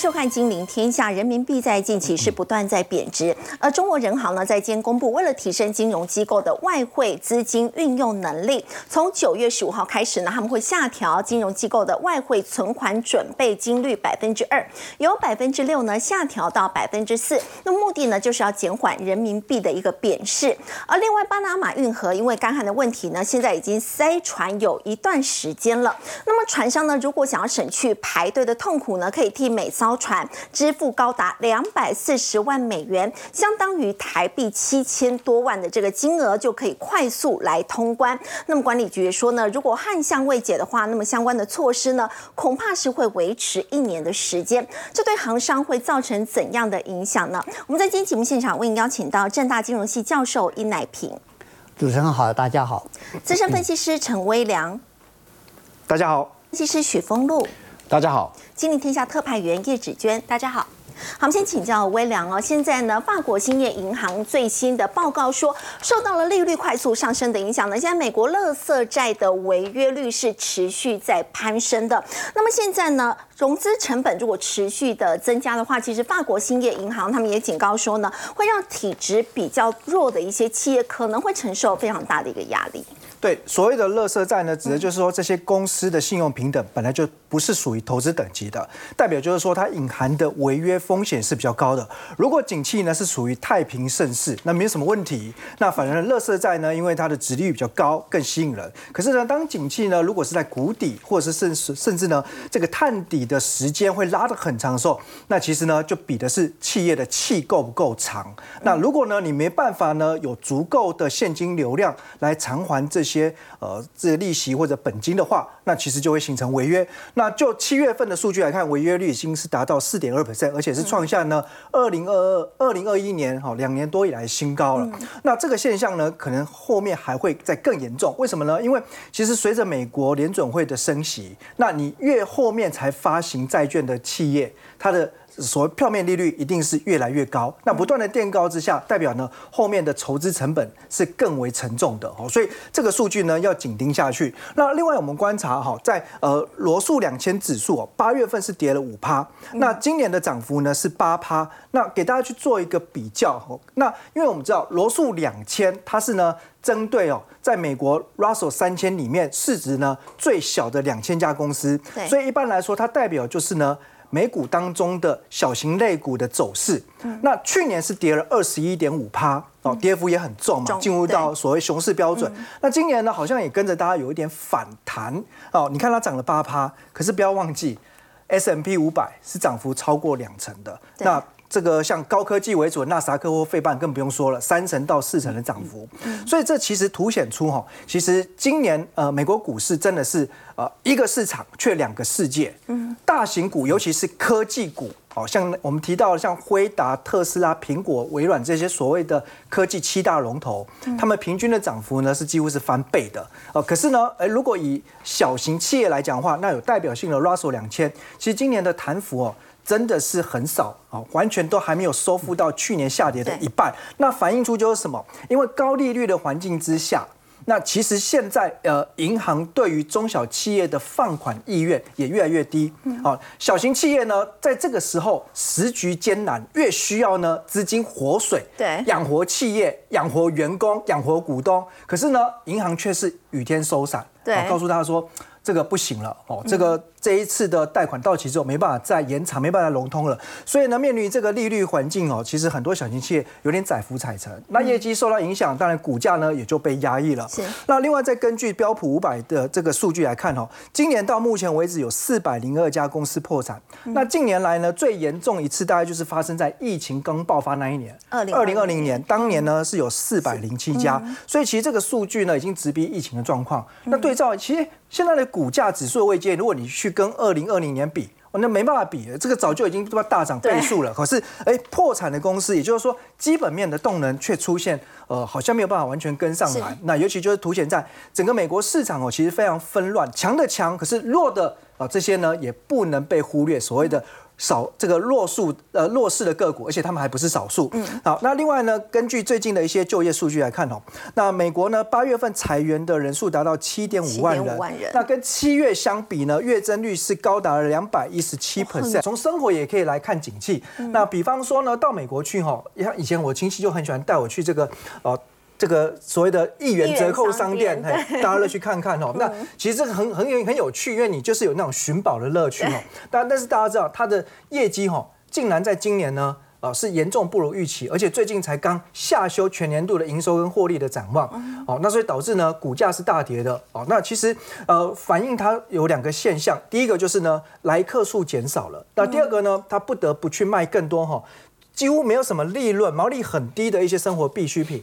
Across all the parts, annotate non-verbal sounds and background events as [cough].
收看《金陵天下》，人民币在近期是不断在贬值，而中国人行呢在今天公布，为了提升金融机构的外汇资金运用能力，从九月十五号开始呢，他们会下调金融机构的外汇存款准备金率百分之二，由百分之六呢下调到百分之四。那目的呢就是要减缓人民币的一个贬势。而另外，巴拿马运河因为干旱的问题呢，现在已经塞船有一段时间了。那么船商呢，如果想要省去排队的痛苦呢，可以替每艘船支付高达两百四十万美元，相当于台币七千多万的这个金额，就可以快速来通关。那么管理局也说呢，如果旱象未解的话，那么相关的措施呢，恐怕是会维持一年的时间。这对行商会造成怎样的影响呢？我们在今天节目现场为您邀请到正大金融系教授殷乃平，主持人好，大家好，资深分析师陈威良，大家好，分析师许峰路。大家好，金陵天下特派员叶芷娟，大家好。好，我们先请教微良哦。现在呢，法国兴业银行最新的报告说，受到了利率快速上升的影响呢，现在美国垃圾债的违约率是持续在攀升的。那么现在呢，融资成本如果持续的增加的话，其实法国兴业银行他们也警告说呢，会让体质比较弱的一些企业可能会承受非常大的一个压力。对，所谓的垃圾债呢，指的就是说这些公司的信用平等本来就不是属于投资等级的，代表就是说它隐含的违约风险是比较高的。如果景气呢是属于太平盛世，那没有什么问题。那反而垃圾债呢，因为它的值率比较高，更吸引人。可是呢，当景气呢如果是在谷底，或者是甚至甚至呢这个探底的时间会拉得很长的时候，那其实呢就比的是企业的气够不够长。那如果呢你没办法呢有足够的现金流量来偿还这些。些呃，这利息或者本金的话，那其实就会形成违约。那就七月份的数据来看，违约率已经是达到四点二 percent，而且是创下呢二零二二、二零二一年哈两年多以来新高了。那这个现象呢，可能后面还会再更严重。为什么呢？因为其实随着美国联准会的升息，那你越后面才发行债券的企业，它的所谓票面利率一定是越来越高，那不断的垫高之下，代表呢后面的筹资成本是更为沉重的哦，所以这个数据呢要紧盯下去。那另外我们观察哈，在呃罗素两千指数哦，八月份是跌了五趴，那今年的涨幅呢是八趴。那给大家去做一个比较哦，那因为我们知道罗素两千它是呢针对哦，在美国 Russell 三千里面市值呢最小的两千家公司，所以一般来说它代表就是呢。美股当中的小型类股的走势，那去年是跌了二十一点五趴哦，跌幅也很重嘛，进入到所谓熊市标准。那今年呢，好像也跟着大家有一点反弹哦。你看它涨了八趴，可是不要忘记，S M P 五百是涨幅超过两成的。那这个像高科技为主的纳斯达克或费半更不用说了，三成到四成的涨幅，所以这其实凸显出哈，其实今年呃美国股市真的是呃一个市场却两个世界，嗯，大型股尤其是科技股，哦，像我们提到的像辉达、特斯拉、苹果、微软这些所谓的科技七大龙头，他们平均的涨幅呢是几乎是翻倍的，哦，可是呢，哎，如果以小型企业来讲的话，那有代表性的 Russell 两千，其实今年的弹幅哦。真的是很少啊，完全都还没有收复到去年下跌的一半。那反映出就是什么？因为高利率的环境之下，那其实现在呃，银行对于中小企业的放款意愿也越来越低。好，小型企业呢，在这个时候时局艰难，越需要呢资金活水，对，养活企业、养活员工、养活股东。可是呢，银行却是雨天收伞，对，告诉他说这个不行了哦，这个。这一次的贷款到期之后，没办法再延长，没办法融通了。所以呢，面临这个利率环境哦，其实很多小型企业有点载浮载沉。那业绩受到影响，当然股价呢也就被压抑了。是。那另外再根据标普五百的这个数据来看哦，今年到目前为止有四百零二家公司破产。那近年来呢，最严重一次大概就是发生在疫情刚爆发那一年，二零二零二零年，当年呢是有四百零七家。所以其实这个数据呢已经直逼疫情的状况。那对照其实现在的股价指数的位阶，如果你去跟二零二零年比，那没办法比，这个早就已经大涨倍数了。可是，哎，破产的公司，也就是说，基本面的动能却出现，呃，好像没有办法完全跟上来。那尤其就是凸显在整个美国市场哦，其实非常纷乱，强的强，可是弱的啊，这些呢也不能被忽略。所谓的少这个弱数呃弱势的个股，而且他们还不是少数。嗯，好，那另外呢，根据最近的一些就业数据来看哦，那美国呢八月份裁员的人数达到七点五万人，那跟七月相比呢，月增率是高达了两百一十七 percent。从生活也可以来看景气。那比方说呢，到美国去哈，像以前我亲戚就很喜欢带我去这个呃。这个所谓的一元折扣商店，大家乐去看看哦。那其实这个很很有很有趣，因为你就是有那种寻宝的乐趣哦。[laughs] 但但是大家知道，它的业绩哈，竟然在今年呢，啊，是严重不如预期，而且最近才刚下修全年度的营收跟获利的展望。哦，那所以导致呢，股价是大跌的。哦，那其实呃，反映它有两个现象，第一个就是呢，来客数减少了。那第二个呢，它不得不去卖更多哈，几乎没有什么利润、毛利很低的一些生活必需品。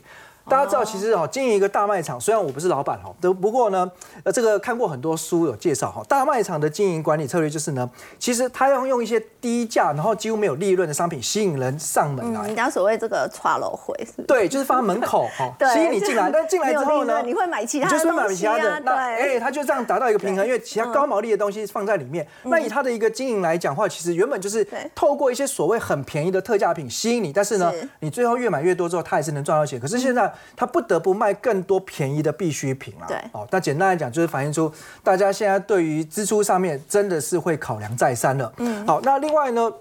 大家知道，其实哦，经营一个大卖场，虽然我不是老板哦，都不过呢，呃，这个看过很多书有介绍哈，大卖场的经营管理策略就是呢，其实他要用一些低价，然后几乎没有利润的商品吸引人上门来。人家所谓这个刷楼会是？对，就是放在门口哈，吸引你进来，但进来之后呢，你会买其他，就是买其他的，那哎，他就这样达到一个平衡，因为其他高毛利的东西放在里面。那以他的一个经营来讲话，其实原本就是透过一些所谓很便宜的特价品吸引你，但是呢，你最后越买越多之后，他也是能赚到钱。可是现在他不得不。卖更多便宜的必需品了，对，哦，那简单来讲就是反映出大家现在对于支出上面真的是会考量再三了。嗯，好，那另外呢，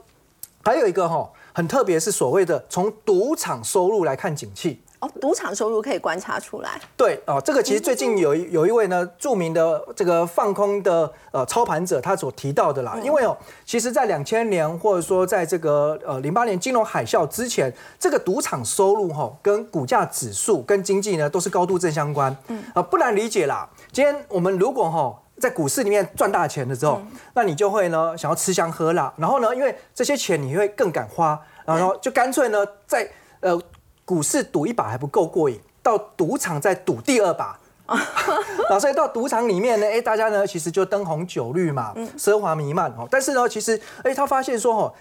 还有一个哈很特别，是所谓的从赌场收入来看景气。哦，赌场收入可以观察出来。对哦，这个其实最近有一有一位呢著名的这个放空的呃操盘者，他所提到的啦。因为哦，其实，在两千年或者说在这个呃零八年金融海啸之前，这个赌场收入哈跟股价指数跟经济呢都是高度正相关。嗯啊，不难理解啦。今天我们如果哈在股市里面赚大钱的时候，那你就会呢想要吃香喝辣，然后呢，因为这些钱你会更敢花，然后就干脆呢在呃。股市赌一把还不够过瘾，到赌场再赌第二把，[laughs] 啊，所以到赌场里面呢，哎，大家呢其实就灯红酒绿嘛，奢华弥漫哦。但是呢，其实哎，他发现说哦，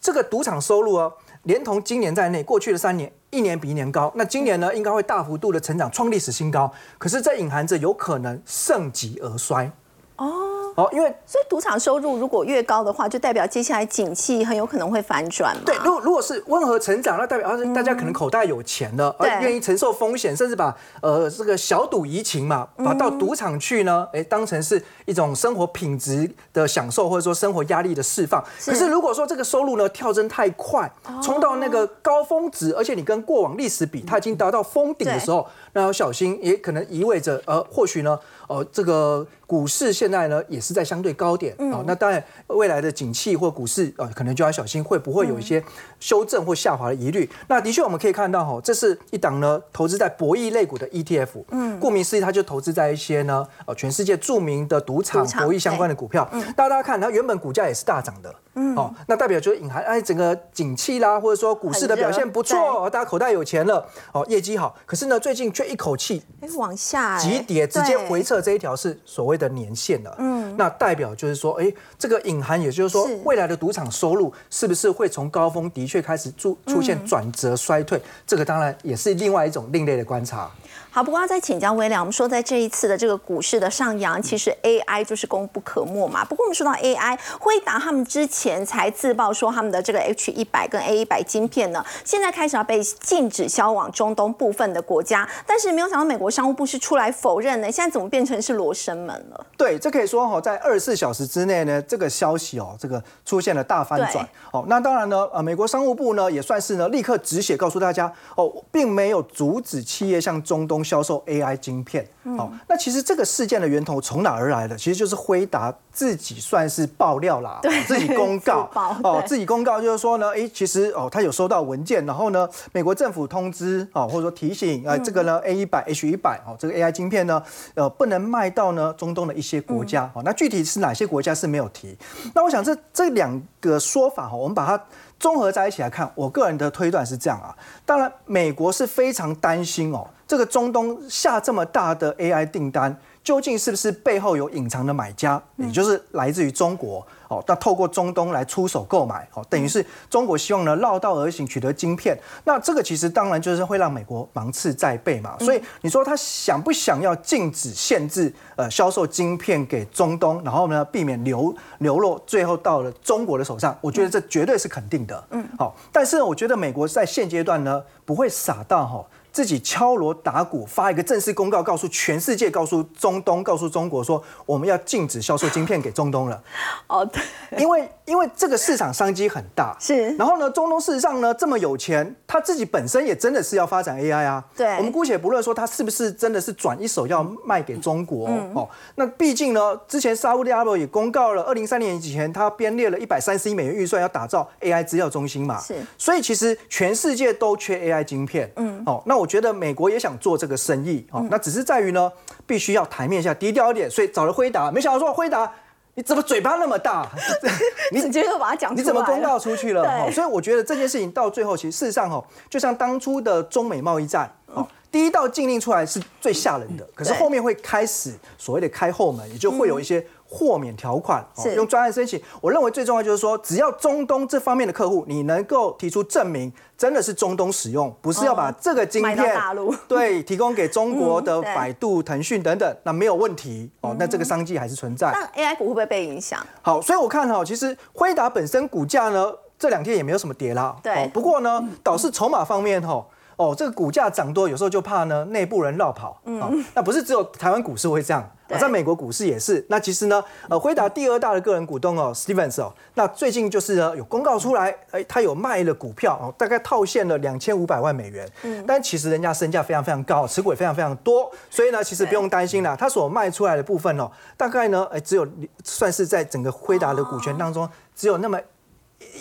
这个赌场收入哦，连同今年在内，过去的三年一年比一年高，那今年呢应该会大幅度的成长，创历史新高。可是这隐含着有可能盛极而衰哦。哦，因为所以赌场收入如果越高的话，就代表接下来景气很有可能会反转嘛。对，如果如果是温和成长，那代表啊，大家可能口袋有钱了，而愿意承受风险，甚至把呃这个小赌怡情嘛，把到赌场去呢，哎，当成是一种生活品质的享受，或者说生活压力的释放。可是如果说这个收入呢跳增太快，冲到那个高峰值，而且你跟过往历史比，它已经达到峰顶的时候，那要小心，也可能意味着呃，或许呢。呃，这个股市现在呢也是在相对高点啊，那当然未来的景气或股市呃，可能就要小心会不会有一些修正或下滑的疑虑。那的确我们可以看到哈，这是一档呢投资在博弈类股的 ETF，嗯，顾名思义，它就投资在一些呢呃全世界著名的赌场博弈相关的股票。大家看它原本股价也是大涨的。嗯哦，那代表就是隐含哎，整个景气啦，或者说股市的表现不错，大家口袋有钱了，哦，业绩好。可是呢，最近却一口气往下急跌，直接回撤这一条是所谓的年限了。嗯，那代表就是说，哎，这个隐含也就是说，未来的赌场收入是不是会从高峰的确开始出出现转折衰退？这个当然也是另外一种另类的观察。好，不过要再请教威廉，我们说在这一次的这个股市的上扬，其实 AI 就是功不可没嘛。不过我们说到 AI，辉达他们之前才自曝说他们的这个 H 一百跟 A 一百晶片呢，现在开始要被禁止销往中东部分的国家，但是没有想到美国商务部是出来否认呢，现在怎么变成是罗生门了？对，这可以说哈，在二十四小时之内呢，这个消息哦，这个出现了大翻转哦。那当然呢，呃，美国商务部呢也算是呢立刻止血，告诉大家哦，并没有阻止企业向中东销售 AI 晶片。好，那其实这个事件的源头从哪而来的？其实就是辉达自己算是爆料啦，自己公告哦，自己公告 [laughs] 就是说呢，哎，其实哦，他有收到文件，然后呢，美国政府通知哦，或者说提醒啊，这个呢 A 一百 H 一百哦，这个 AI 晶片呢，呃，不能卖到呢中东的一些国家哦。那具体是哪些国家是没有提？那我想这这两个说法哈，我们把它综合在一起来看，我个人的推断是这样啊。当然，美国是非常担心哦。这个中东下这么大的 AI 订单，究竟是不是背后有隐藏的买家，也就是来自于中国哦，那透过中东来出手购买，哦，等于是中国希望呢绕道而行取得晶片。那这个其实当然就是会让美国芒刺在背嘛。所以你说他想不想要禁止限制呃销售晶片给中东，然后呢避免流流落最后到了中国的手上？我觉得这绝对是肯定的。嗯，好，但是我觉得美国在现阶段呢不会傻到哈。自己敲锣打鼓发一个正式公告，告诉全世界，告诉中东，告诉中国说，我们要禁止销售晶片给中东了。哦，对，因为因为这个市场商机很大，是。然后呢，中东事实上呢这么有钱，他自己本身也真的是要发展 AI 啊。对。我们姑且不论说他是不是真的是转一手要卖给中国哦。那毕竟呢，之前沙特阿拉伯也公告了，二零三年以前他编列了一百三十亿美元预算要打造 AI 资料中心嘛。是。所以其实全世界都缺 AI 晶片。嗯。哦，那我。觉得美国也想做这个生意哦，那只是在于呢，必须要台面下低调一点，所以找了辉达。没想到说辉达，你怎么嘴巴那么大？[laughs] 你直接就把它讲，你怎么公告出去了？所以我觉得这件事情到最后，其实事实上哈，就像当初的中美贸易战，哦，第一道禁令出来是最吓人的，可是后面会开始所谓的开后门，也就会有一些。豁免条款，用专案申请。我认为最重要就是说，只要中东这方面的客户，你能够提出证明，真的是中东使用，不是要把这个晶片 [laughs] 对提供给中国的百度、腾讯等等，那没有问题哦。那这个商机还是存在。那 AI 股会不会被影响？好，所以我看哈，其实辉达本身股价呢，这两天也没有什么跌啦。对。不过呢，导致筹码方面哈。哦，这个股价涨多，有时候就怕呢内部人绕跑。嗯，那不是只有台湾股市会这样，在美国股市也是。那其实呢，呃，辉达第二大的个人股东哦，Stevens 哦，那最近就是呢有公告出来，哎，他有卖了股票哦，大概套现了两千五百万美元。嗯，但其实人家身价非常非常高，持股也非常非常多，所以呢，其实不用担心啦。他所卖出来的部分哦，大概呢，哎，只有算是在整个辉达的股权当中，只有那么。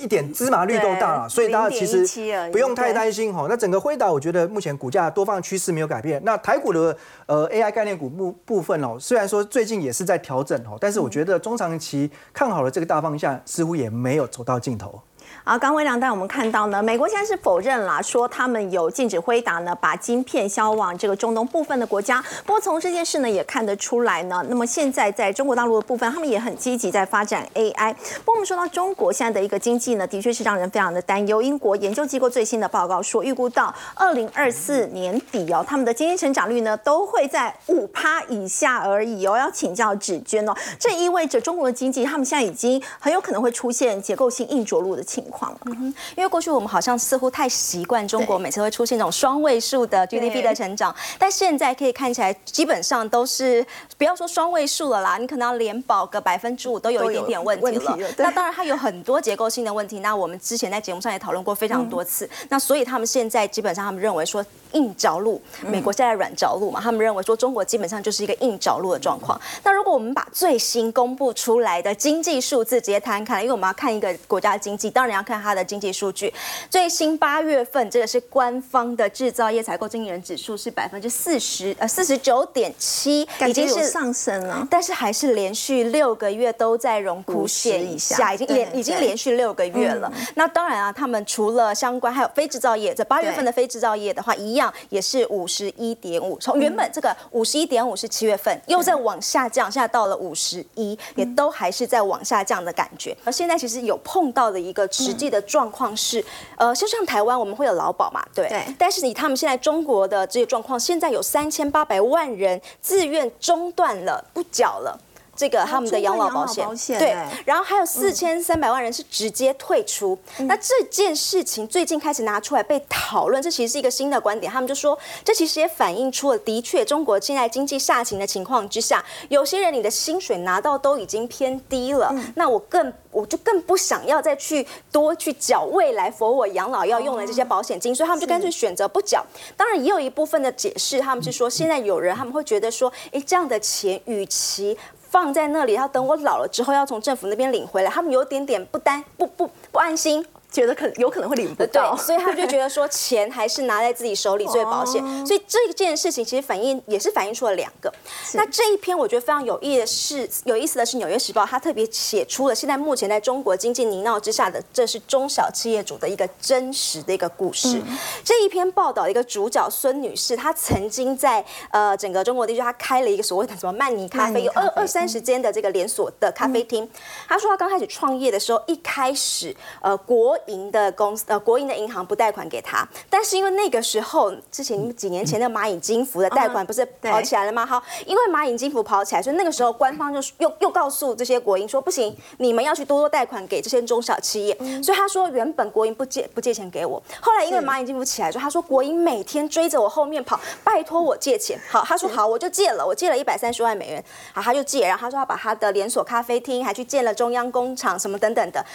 一点芝麻绿豆大了，所以大家其实不用太担心哈。那整个辉达，我觉得目前股价多方趋势没有改变。那台股的呃 AI 概念股部部分哦，虽然说最近也是在调整哦，但是我觉得中长期看好了这个大方向，似乎也没有走到尽头。啊，刚微良带我们看到呢，美国现在是否认啦，说他们有禁止辉达呢把晶片销往这个中东部分的国家。不过从这件事呢也看得出来呢，那么现在在中国大陆的部分，他们也很积极在发展 AI。不过我们说到中国现在的一个经济呢，的确是让人非常的担忧。英国研究机构最新的报告说，预估到二零二四年底哦，他们的经济成长率呢都会在五趴以下而已哦。要请教芷娟哦，这意味着中国的经济，他们现在已经很有可能会出现结构性硬着陆的情况。嗯哼，因为过去我们好像似乎太习惯中国每次会出现这种双位数的 GDP 的成长，但现在可以看起来基本上都是不要说双位数了啦，你可能要连保个百分之五都有一点点问题了。那当然它有很多结构性的问题，那我们之前在节目上也讨论过非常多次。那所以他们现在基本上他们认为说硬着陆，美国现在软着陆嘛，他们认为说中国基本上就是一个硬着陆的状况。那如果我们把最新公布出来的经济数字直接摊开，因为我们要看一个国家的经济，当然要看它的经济数据。最新八月份，这个是官方的制造业采购经理人指数是百分之四十，呃，四十九点七，已经是上升了，但是还是连续六个月都在荣枯线以下，已经连已经连续六个月了。那当然啊，他们除了相关还有非制造业，在八月份的非制造业的话，一样也是五十一点五，从原本这个五十一点五是七月份，又在往下降，现在到了五十一，也都还是在往下降的感觉。而现在其实有碰到的一个实际的状况是，呃，就像台湾我们会有劳保嘛，对，但是以他们现在中国的这些状况，现在有三千八百万人自愿中断了，不缴了。这个他们的养老保险，对，然后还有四千三百万人是直接退出。那这件事情最近开始拿出来被讨论，这其实是一个新的观点。他们就说，这其实也反映出了，的确中国现在经济下行的情况之下，有些人你的薪水拿到都已经偏低了，那我更我就更不想要再去多去缴未来佛我养老要用的这些保险金，所以他们就干脆选择不缴。当然也有一部分的解释，他们是说现在有人他们会觉得说，哎，这样的钱与其放在那里，要等我老了之后要从政府那边领回来，他们有点点不担不不不安心。觉得可有可能会领不到，所以他就觉得说钱还是拿在自己手里最保险。所以这件事情其实反映也是反映出了两个。那这一篇我觉得非常有意的是，有意思的是《纽约时报》它特别写出了现在目前在中国经济泥淖之下的，这是中小企业主的一个真实的一个故事。这一篇报道的一个主角孙女士，她曾经在呃整个中国地区，她开了一个所谓的什么曼尼咖啡，有二二三十间的这个连锁的咖啡厅。她说她刚开始创业的时候，一开始呃国营的公司呃国营的银行不贷款给他，但是因为那个时候之前几年前的蚂蚁金服的贷款不是跑起来了吗？好，因为蚂蚁金服跑起来，所以那个时候官方就又又告诉这些国营说不行，你们要去多多贷款给这些中小企业。所以他说原本国营不借不借钱给我，后来因为蚂蚁金服起来之后，他说国营每天追着我后面跑，拜托我借钱。好，他说好，我就借了，我借了一百三十万美元。好，他就借，然后他说他把他的连锁咖啡厅还去建了中央工厂什么等等的。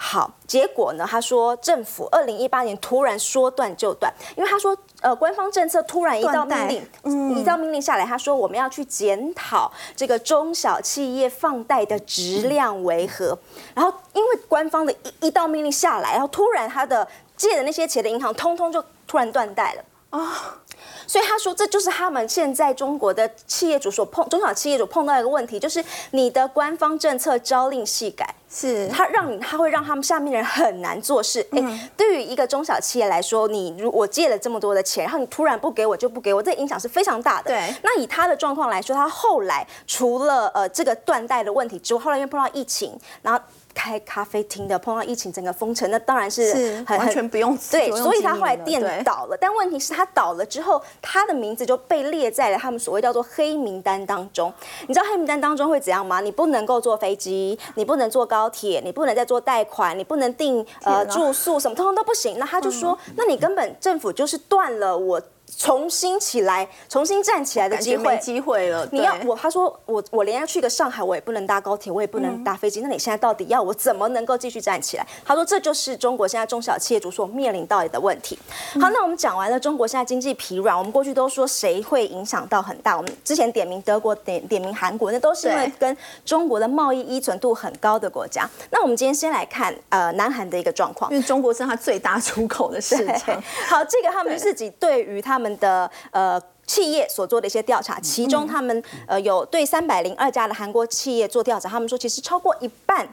好，结果呢？他说政府二零一八年突然说断就断，因为他说呃官方政策突然一道命令，一道命令下来，他说我们要去检讨这个中小企业放贷的质量为何。然后因为官方的一一道命令下来，然后突然他的借的那些钱的银行通通就突然断贷了啊。所以他说，这就是他们现在中国的企业主所碰中小企业主碰到一个问题，就是你的官方政策朝令夕改，是他让你他会让他们下面的人很难做事。哎，对于一个中小企业来说，你如我借了这么多的钱，然后你突然不给我就不给我，这影响是非常大的。对，那以他的状况来说，他后来除了呃这个断贷的问题之外，后来又碰到疫情，然后。开咖啡厅的碰到疫情整个封城，那当然是很完全不用对，所以他后来店倒了。但问题是，他倒了之后，他的名字就被列在了他们所谓叫做黑名单当中。你知道黑名单当中会怎样吗？你不能够坐飞机，你不能坐高铁，你不能再做贷款，你不能订呃住宿，什么通通都不行。那他就说，那你根本政府就是断了我。重新起来，重新站起来的机会，机会了。你要我，他说我，我连要去个上海，我也不能搭高铁，我也不能搭飞机。那你现在到底要我怎么能够继续站起来？他说这就是中国现在中小企业主所面临到的问题。好，那我们讲完了中国现在经济疲软，我们过去都说谁会影响到很大？我们之前点名德国，点点名韩国，那都是因为跟中国的贸易依存度很高的国家。那我们今天先来看呃南韩的一个状况，因为中国是它最大出口的市场。好，这个他们自己对于他们的呃企业所做的一些调查，其中他们呃有对三百零二家的韩国企业做调查，他们说其实超过一半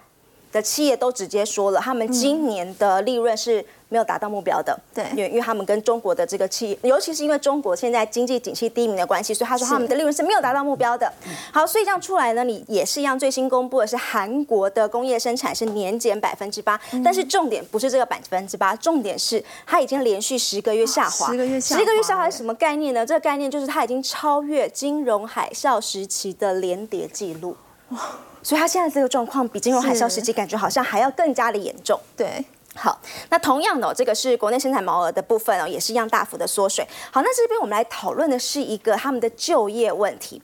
的企业都直接说了，他们今年的利润是。没有达到目标的，对，因为因为他们跟中国的这个企业，尤其是因为中国现在经济景气低迷的关系，所以他说他们的利润是没有达到目标的。好，所以这样出来呢，你也是一样，最新公布的是韩国的工业生产是年减百分之八，但是重点不是这个百分之八，重点是它已经连续十个月下滑，十个月下滑，十个月下滑是什么概念呢？这个概念就是它已经超越金融海啸时期的连跌记录，哇！所以它现在这个状况比金融海啸时期感觉好像还要更加的严重，对。好，那同样的，这个是国内生产毛额的部分哦，也是一样大幅的缩水。好，那这边我们来讨论的是一个他们的就业问题。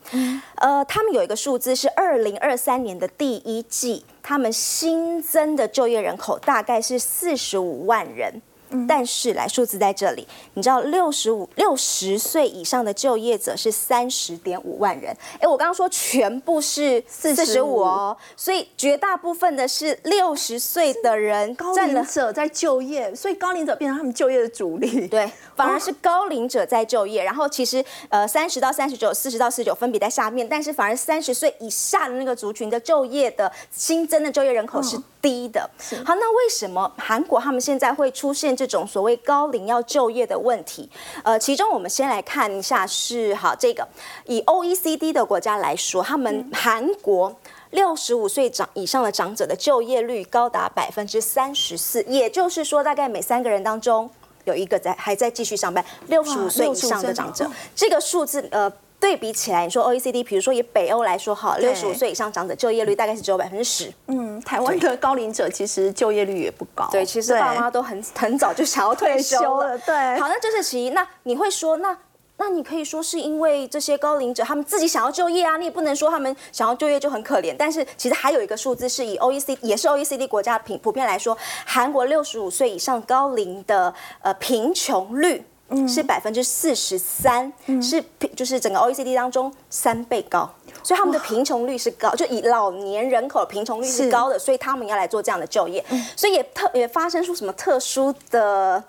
呃，他们有一个数字是二零二三年的第一季，他们新增的就业人口大概是四十五万人。但是来数字在这里，你知道六十五六十岁以上的就业者是三十点五万人。哎，我刚刚说全部是四十五哦，所以绝大部分的是六十岁的人，高龄者在就业，所以高龄者变成他们就业的主力。对，[laughs] 反而是高龄者在就业。然后其实呃三十到三十九、四十到四十九分别在下面，但是反而三十岁以下的那个族群的就业的新增的就业人口是低的。好，那为什么韩国他们现在会出现？这种所谓高龄要就业的问题，呃，其中我们先来看一下是好这个，以 OECD 的国家来说，他们韩国六十五岁长以上的长者的就业率高达百分之三十四，也就是说，大概每三个人当中有一个在还在继续上班。六十五岁以上的长者，这个数字呃。对比起来，你说 OECD，比如说以北欧来说，哈，六十五岁以上长者就业率大概是只有百分之十。嗯，台湾的高龄者其实就业率也不高。对，其实爸妈都很很早就想要退休了。对，好，那这是其一。那你会说，那那你可以说是因为这些高龄者他们自己想要就业啊？你也不能说他们想要就业就很可怜。但是其实还有一个数字是以 OECD 也是 OECD 国家平普遍来说，韩国六十五岁以上高龄的呃贫穷率。是百分之四十三，是就是整个 OECD 当中三倍高。所以他们的贫穷率是高，就以老年人口贫穷率是高的，所以他们要来做这样的就业，所以也特也发生出什么特殊的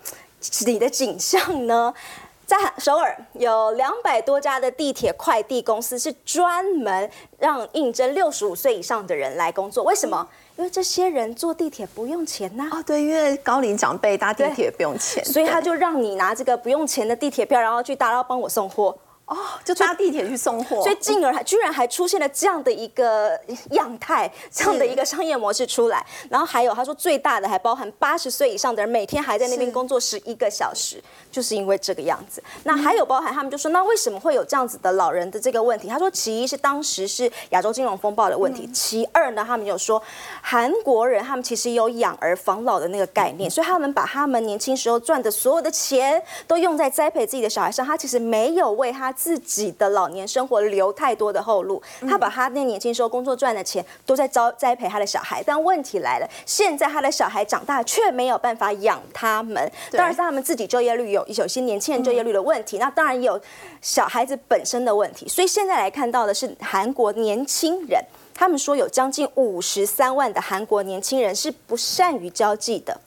你的景象呢？在首尔有两百多家的地铁快递公司是专门让应征六十五岁以上的人来工作，为什么？因为这些人坐地铁不用钱呐。哦，对，因为高龄长辈搭地铁不用钱，所以他就让你拿这个不用钱的地铁票，然后去大捞帮我送货。哦，就搭地铁去送货，所以进而还居然还出现了这样的一个样态，这样的一个商业模式出来。然后还有他说最大的还包含八十岁以上的人每天还在那边工作十一个小时，就是因为这个样子。那还有包含他们就说，那为什么会有这样子的老人的这个问题？他说，其一是当时是亚洲金融风暴的问题，其二呢，他们有说韩国人他们其实有养儿防老的那个概念，所以他们把他们年轻时候赚的所有的钱都用在栽培自己的小孩上，他其实没有为他。自己的老年生活留太多的后路，他把他那年轻时候工作赚的钱都在招栽培他的小孩，但问题来了，现在他的小孩长大却没有办法养他们。当然是他们自己就业率有有些年轻人就业率的问题，那当然有小孩子本身的问题。所以现在来看到的是韩国年轻人，他们说有将近五十三万的韩国年轻人是不善于交际的。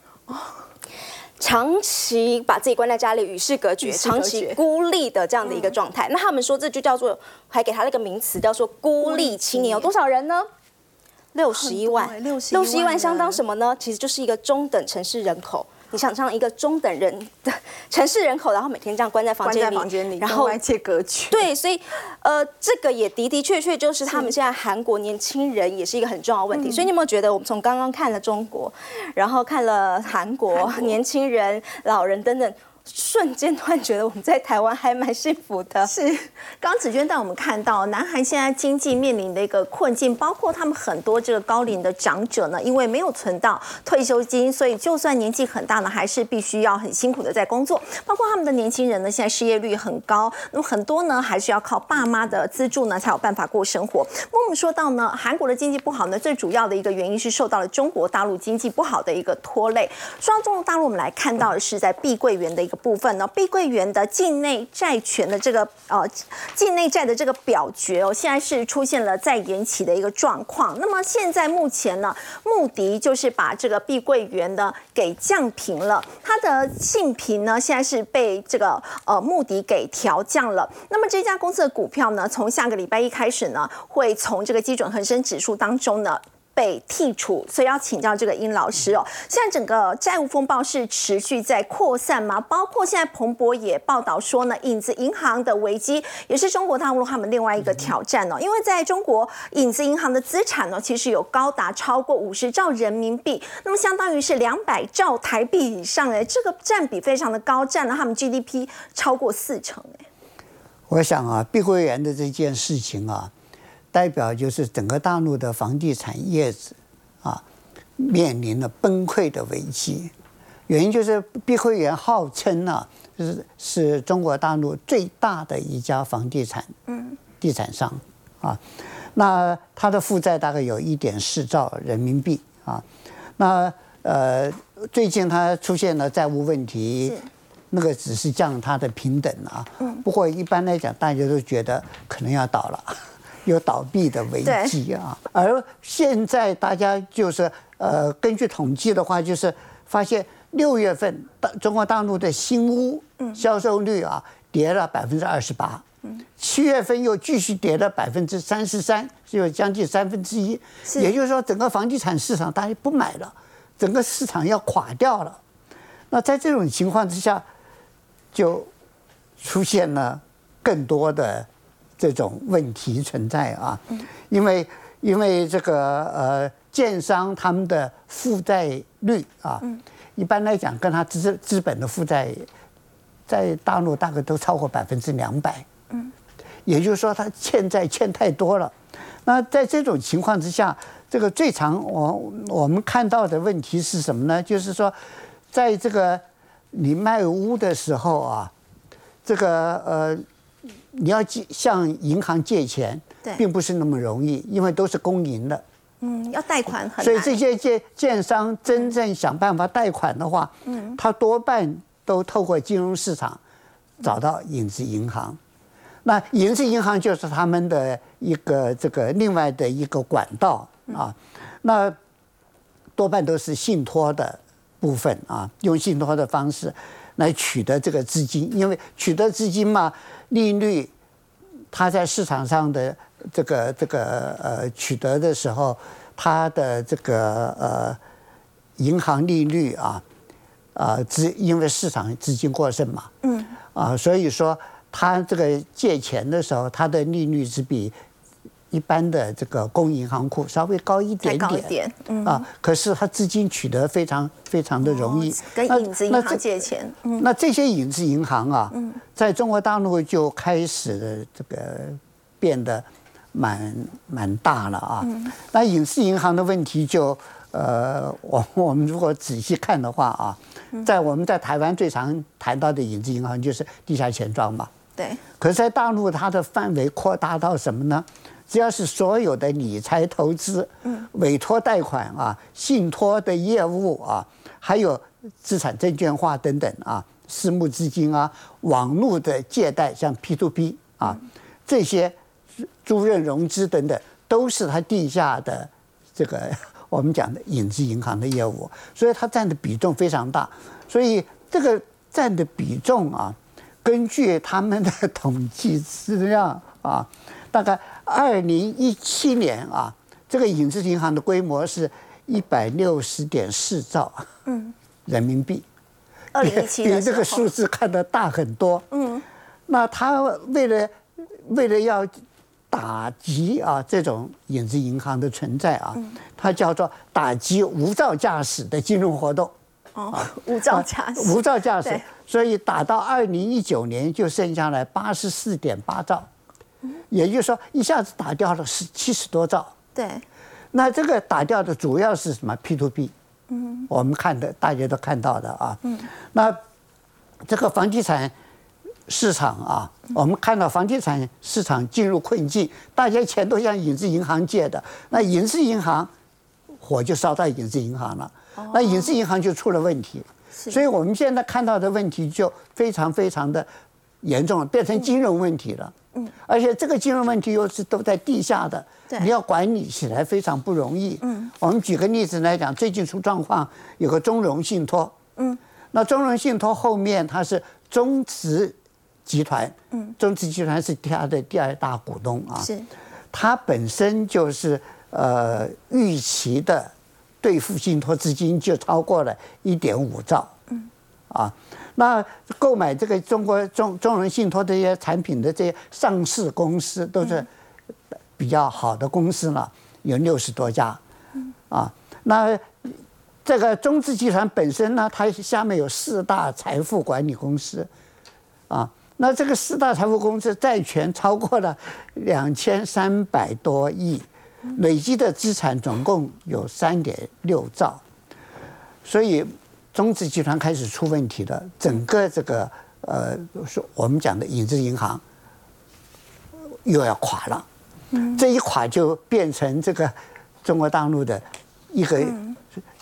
长期把自己关在家里与世隔绝，长期孤立的这样的一个状态，那他们说这就叫做，还给他了一个名词叫做孤立青年，有多少人呢？六十一万，六十一万相当什么呢？其实就是一个中等城市人口。你想象一个中等人的城市人口，然后每天这样关在房间里，然后外界隔绝。对，所以呃，这个也的的确确就是他们现在韩国年轻人也是一个很重要的问题。所以你有没有觉得，我们从刚刚看了中国，然后看了韩国年轻人、老人等等。瞬间突然觉得我们在台湾还蛮幸福的。是，刚子娟带我们看到，南韩现在经济面临的一个困境，包括他们很多这个高龄的长者呢，因为没有存到退休金，所以就算年纪很大呢，还是必须要很辛苦的在工作。包括他们的年轻人呢，现在失业率很高，那么很多呢，还是要靠爸妈的资助呢，才有办法过生活。那我们说到呢，韩国的经济不好呢，最主要的一个原因是受到了中国大陆经济不好的一个拖累。说到中国大陆，我们来看到的是在碧桂园的一个。部分呢，碧桂园的境内债权的这个呃境内债的这个表决哦，现在是出现了再延期的一个状况。那么现在目前呢，穆迪就是把这个碧桂园呢给降平了，它的信评呢现在是被这个呃穆迪给调降了。那么这家公司的股票呢，从下个礼拜一开始呢，会从这个基准恒生指数当中呢。被剔除，所以要请教这个殷老师哦。现在整个债务风暴是持续在扩散吗？包括现在彭博也报道说呢，影子银行的危机也是中国大陆他们另外一个挑战哦。因为在中国，影子银行的资产呢，其实有高达超过五十兆人民币，那么相当于是两百兆台币以上哎，这个占比非常的高，占了他们 GDP 超过四成哎。我想啊，碧桂园的这件事情啊。代表就是整个大陆的房地产业子啊，面临了崩溃的危机。原因就是碧桂园号称呢，是是中国大陆最大的一家房地产嗯地产商啊。那它的负债大概有一点四兆人民币啊。那呃，最近它出现了债务问题，那个只是降它的平等啊。不过一般来讲，大家都觉得可能要倒了。有倒闭的危机啊，而现在大家就是呃，根据统计的话，就是发现六月份大中国大陆的新屋销售率啊跌了百分之二十八，七月份又继续跌了百分之三十三，就将近三分之一，也就是说整个房地产市场大家不买了，整个市场要垮掉了。那在这种情况之下，就出现了更多的。这种问题存在啊，因为因为这个呃，建商他们的负债率啊，一般来讲跟他资资本的负债，在大陆大概都超过百分之两百，嗯，也就是说他欠债欠太多了。那在这种情况之下，这个最常我我们看到的问题是什么呢？就是说，在这个你卖屋的时候啊，这个呃。你要借向银行借钱，并不是那么容易，因为都是公营的。嗯，要贷款很所以这些建建商真正想办法贷款的话，嗯，他多半都透过金融市场找到影子银行。那影子银行就是他们的一个这个另外的一个管道啊，那多半都是信托的部分啊，用信托的方式来取得这个资金，因为取得资金嘛，利率它在市场上的这个这个呃取得的时候，它的这个呃银行利率啊啊资因为市场资金过剩嘛，嗯啊，所以说。它这个借钱的时候，它的利率是比一般的这个公银行库稍微高一点点，啊，可是它资金取得非常非常的容易，跟影子银行借钱。那这些影子银行啊，在中国大陆就开始这个变得蛮蛮大了啊。那影子银行的问题就，呃，[laughs] 我我们如果仔细看的话啊，在我们在台湾最常谈到的影子银行就是地下钱庄嘛。对，可是，在大陆，它的范围扩大到什么呢？只要是所有的理财投资、委托贷款啊、信托的业务啊，还有资产证券化等等啊、私募资金啊、网络的借贷，像 P to P 啊，这些租赁融资等等，都是它地下的这个我们讲的影子银行的业务，所以它占的比重非常大。所以这个占的比重啊。根据他们的统计资料啊，大概二零一七年啊，这个影子银行的规模是一百六十点四兆嗯。人民币，二零一七比这个数字看得大很多。嗯，那他为了为了要打击啊这种影子银行的存在啊，他叫做打击无照驾驶的金融活动。哦，无照驾驶，无照驾驶，所以打到二零一九年就剩下来八十四点八兆，也就是说一下子打掉了十七十多兆。对，那这个打掉的主要是什么？P to P，嗯，我们看的大家都看到的啊，嗯，那这个房地产市场啊，我们看到房地产市场进入困境，大家钱都向影子银行借的，那影子银行火就烧到影子银行了。那影子银行就出了问题，所以我们现在看到的问题就非常非常的严重了，变成金融问题了。嗯，而且这个金融问题又是都在地下的，你要管理起来非常不容易。嗯，我们举个例子来讲，最近出状况有个中融信托。嗯，那中融信托后面它是中植集团。嗯，中植集团是它的第二大股东啊。是，它本身就是呃预期的。兑付信托资金就超过了一点五兆，嗯，啊，那购买这个中国中中融信托这些产品的这些上市公司都是比较好的公司了，有六十多家，啊，那这个中资集团本身呢，它下面有四大财富管理公司，啊，那这个四大财富公司债权超过了两千三百多亿。累积的资产总共有三点六兆，所以中资集团开始出问题了。整个这个呃，说我们讲的影子银行又要垮了。这一垮就变成这个中国大陆的一个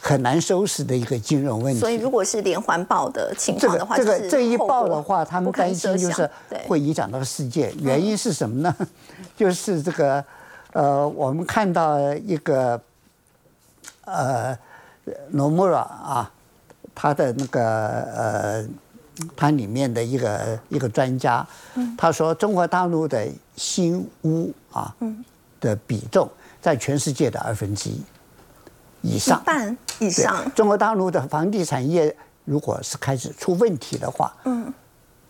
很难收拾的一个金融问题。所以，如果是连环爆的情况的话，这个这一爆的话，他们担心就是会影响到世界。原因是什么呢？[laughs] 就是这个。呃，我们看到一个呃，罗穆拉啊，他的那个呃，他里面的一个一个专家，他说中国大陆的新屋啊的比重在全世界的二分之一以上，一半以上。中国大陆的房地产业如果是开始出问题的话，嗯，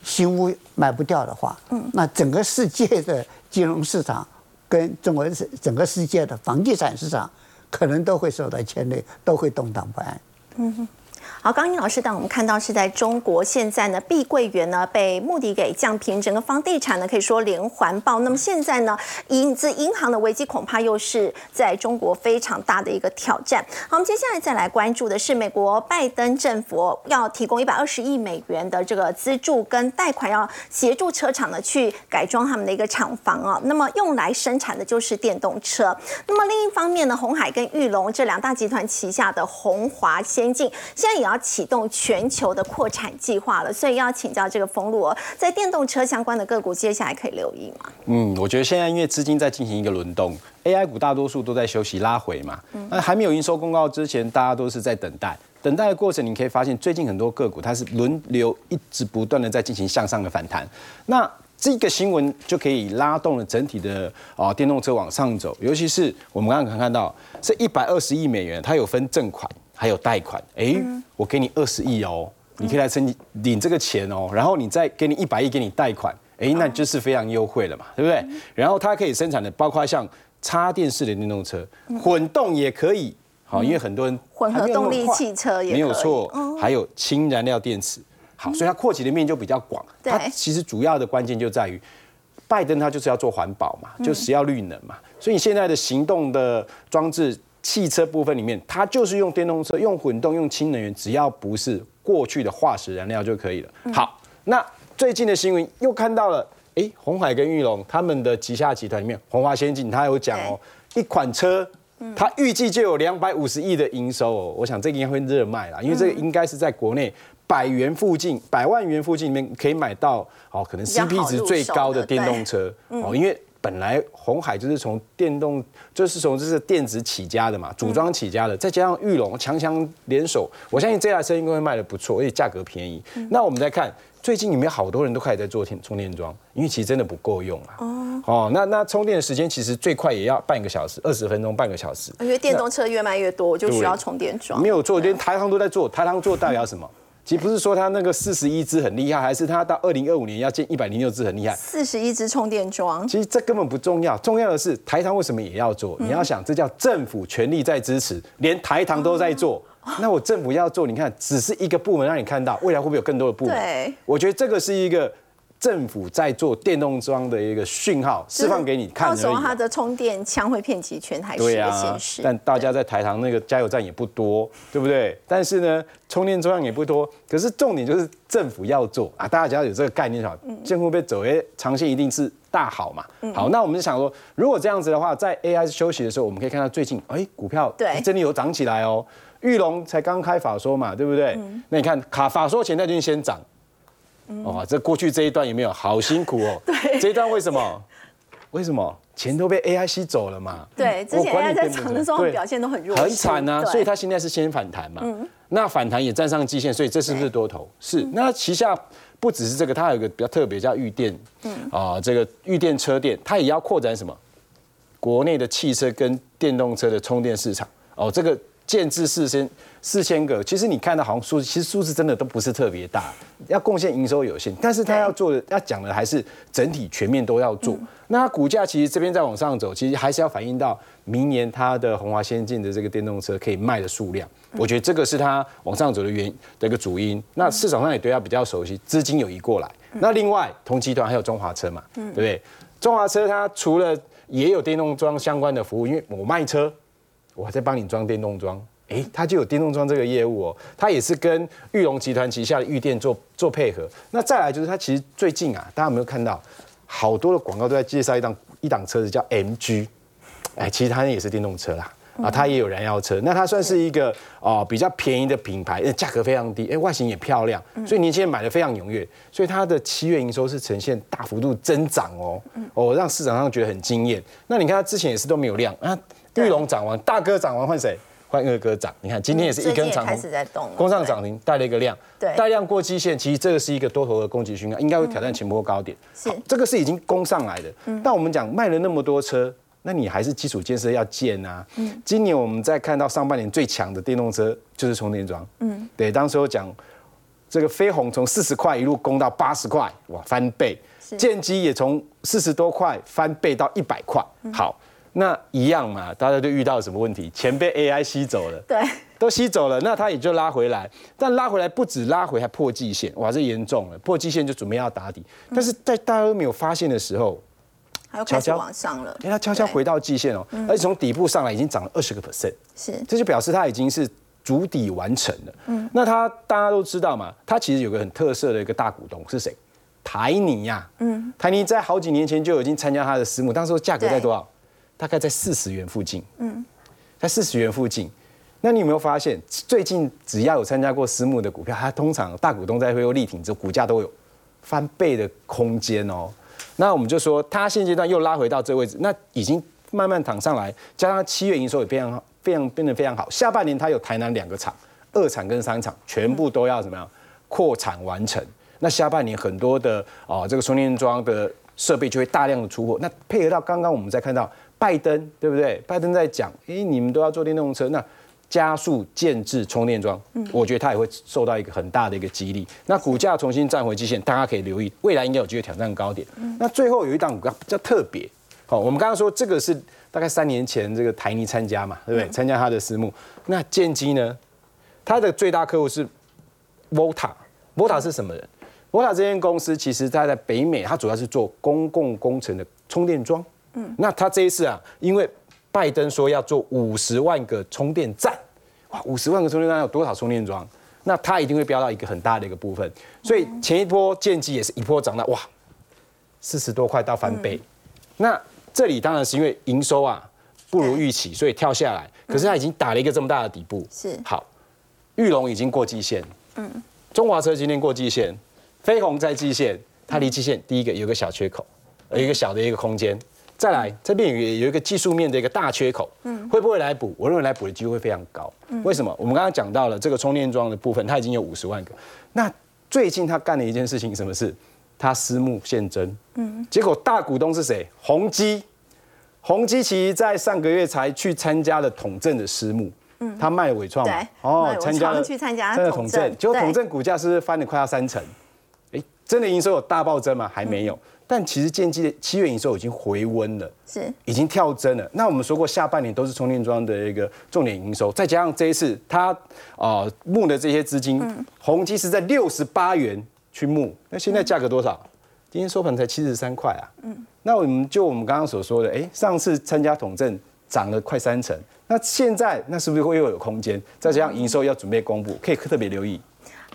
新屋卖不掉的话，嗯，那整个世界的金融市场。跟中国整整个世界的房地产市场，可能都会受到牵累，都会动荡不安。嗯哼。好，刚英老师带我们看到是在中国现在呢，碧桂园呢被目的给降平，整个房地产呢可以说连环爆。那么现在呢，影子银行的危机恐怕又是在中国非常大的一个挑战。好，我们接下来再来关注的是美国拜登政府要提供一百二十亿美元的这个资助跟贷款，要协助车厂呢去改装他们的一个厂房啊。那么用来生产的就是电动车。那么另一方面呢，红海跟玉龙这两大集团旗下的红华先进现在也要。要启动全球的扩产计划了，所以要请教这个封路哦，在电动车相关的个股，接下来可以留意吗？嗯，我觉得现在因为资金在进行一个轮动，AI 股大多数都在休息拉回嘛，那还没有营收公告之前，大家都是在等待。等待的过程，你可以发现最近很多个股它是轮流一直不断的在进行向上的反弹。那这个新闻就可以拉动了整体的啊电动车往上走，尤其是我们刚刚看到这一百二十亿美元，它有分正款还有贷款。哎，我给你二十亿哦，你可以来申领这个钱哦，然后你再给你一百亿给你贷款，哎，那就是非常优惠了嘛，对不对？然后它可以生产的包括像插电式的电动车，混动也可以。好，因为很多人混合动力汽车也没有错，还有氢燃料电池。好，所以它扩及的面就比较广。它其实主要的关键就在于，拜登他就是要做环保嘛，就是要绿能嘛。所以你现在的行动的装置汽车部分里面，它就是用电动车、用混动、用氢能源，只要不是过去的化石燃料就可以了。好，那最近的新闻又看到了，哎，红海跟玉龙他们的旗下集团里面，红华先进他有讲哦，一款车。它预计就有两百五十亿的营收哦，我想这个应该会热卖啦，因为这个应该是在国内百元附近、百万元附近里面可以买到哦，可能 CP 值最高的电动车哦，因为本来红海就是从电动，就是从这是电子起家的嘛，组装起家的，再加上玉龙强强联手，我相信这台车应该会卖的不错，而且价格便宜。那我们再看。最近里面好多人都开始在做充充电桩，因为其实真的不够用啊。哦，哦，那那充电的时间其实最快也要半个小时，二十分钟，半个小时。因为电动车越卖越多，我就需要充电桩。没有做，连台行都在做。台行做代表什么？其实不是说它那个四十一只很厉害，还是它到二零二五年要建一百零六只很厉害。四十一只充电桩，其实这根本不重要，重要的是台糖为什么也要做？你要想，这叫政府全力在支持，连台糖都在做。那我政府要做，你看，只是一个部门让你看到，未来会不会有更多的部门？对，我觉得这个是一个政府在做电动桩的一个讯号，释放给你看到时候它的充电枪会遍及全台市的显示。但大家在台糖那个加油站也不多，对不对？但是呢，充电桩也不多。可是重点就是政府要做啊，大家只要有这个概念好，政府被走，哎，长线一定是大好嘛。好，那我们就想说，如果这样子的话，在 AI 休息的时候，我们可以看到最近，哎，股票对真的有涨起来哦。玉龙才刚开法说嘛，对不对？那你看卡法说前那就先涨，哦，这过去这一段有没有好辛苦哦？[laughs] 对，这一段为什么？[laughs] 为什么钱都被 AI 吸走了嘛？对，之前 AI 在涨的时候表现都很弱，很惨啊，所以它现在是先反弹嘛。那反弹也站上季线，所以这是不是多头？是。那旗下不只是这个，它有一个比较特别叫预电，嗯啊，这个预电车电，它也要扩展什么？国内的汽车跟电动车的充电市场哦，这个。建制四千四千个，其实你看到好像数，其实数字真的都不是特别大，要贡献营收有限，但是他要做的，要讲的还是整体全面都要做。那股价其实这边再往上走，其实还是要反映到明年它的宏华先进的这个电动车可以卖的数量。我觉得这个是它往上走的原的一个主因。那市场上也对它比较熟悉，资金有移过来。那另外同集团还有中华车嘛，对不对？中华车它除了也有电动装相关的服务，因为我卖车。我在帮你装电动桩，哎，他就有电动桩这个业务哦，他也是跟玉龙集团旗下的玉电做做配合。那再来就是他其实最近啊，大家有没有看到好多的广告都在介绍一档一档车子叫 MG，哎，其实它也是电动车啦，啊，它也有燃油车，那它算是一个哦比较便宜的品牌，价格非常低，哎，外形也漂亮，所以年轻人买的非常踊跃，所以它的七月营收是呈现大幅度增长哦，哦，让市场上觉得很惊艳。那你看它之前也是都没有量啊。玉龙涨完，大哥涨完换谁？换二哥涨。你看今天也是一根长红，攻上涨停，带了一个量，带量过基线，其实这个是一个多头的攻击讯号，应该会挑战前波高点。是，这个是已经攻上来的。但我们讲卖了那么多车，那你还是基础建设要建啊。嗯，今年我们在看到上半年最强的电动车就是充电桩。嗯，对，当时候讲这个飞鸿从四十块一路攻到八十块，哇，翻倍。建机也从四十多块翻倍到一百块。好。那一样嘛，大家就遇到什么问题？钱被 AI 吸走了，对，都吸走了，那它也就拉回来。但拉回来不止拉回，还破季线，哇，这严重了。破季线就准备要打底，但是在大家都没有发现的时候，悄悄往上了。哎，它悄悄回到季线哦，而且从底部上来已经涨了二十个 percent，是，这就表示它已经是主底完成了。嗯，那它大家都知道嘛，它其实有个很特色的一个大股东是谁？台泥呀，嗯，台泥在好几年前就已经参加它的私募，当时价格在多少？大概在四十元附近，嗯，在四十元附近，那你有没有发现，最近只要有参加过私募的股票，它通常大股东在会后力挺之后，股价都有翻倍的空间哦。那我们就说，它现阶段又拉回到这位置，那已经慢慢躺上来，加上七月营收也非常好，非常变得非常好。下半年它有台南两个厂，二厂跟三厂全部都要怎么样扩产完成。那下半年很多的啊这个充电桩的设备就会大量的出货。那配合到刚刚我们在看到拜登，对不对？拜登在讲，诶，你们都要做电动车，那。加速建制充电桩，我觉得它也会受到一个很大的一个激励。那股价重新站回基线，大家可以留意，未来应该有机会挑战高点。那最后有一档股票比较特别，好，我们刚刚说这个是大概三年前这个台泥参加嘛，对不对？参加他的私募。那建机呢？它的最大客户是 Volta，Volta 是什么人？Volta 这间公司其实它在北美，它主要是做公共工程的充电桩。嗯，那他这一次啊，因为拜登说要做五十万个充电站。哇五十万个充电站有多少充电桩？那它一定会飙到一个很大的一个部分。所以前一波建机也是一波涨到哇，四十多块到翻倍。那这里当然是因为营收啊不如预期，所以跳下来。可是它已经打了一个这么大的底部。是好，玉龙已经过季线，嗯，中华车今天过季线，飞鸿在季线，它离季线第一个有个小缺口，有一个小的一个空间。再来，这边也有一个技术面的一个大缺口，嗯，会不会来补？我认为来补的机会非常高。为什么？我们刚刚讲到了这个充电桩的部分，它已经有五十万个。那最近他干了一件事情，什么事？他私募现增，嗯，结果大股东是谁？宏基。宏基其实在上个月才去参加了统正的私募，嗯，他卖了伟创，嘛，哦，参加了去参加统正，结果统正股价是是翻了快要三成？哎，真的营收有大暴增吗？还没有。但其实建机的七月营收已经回温了，是已经跳增了。那我们说过，下半年都是充电桩的一个重点营收，再加上这一次它啊募的这些资金，宏基是在六十八元去募，那现在价格多少？今天收盘才七十三块啊。嗯，那我们就我们刚刚所说的，哎，上次参加统证涨了快三成，那现在那是不是会又有空间？再加上营收要准备公布，可以特别留意。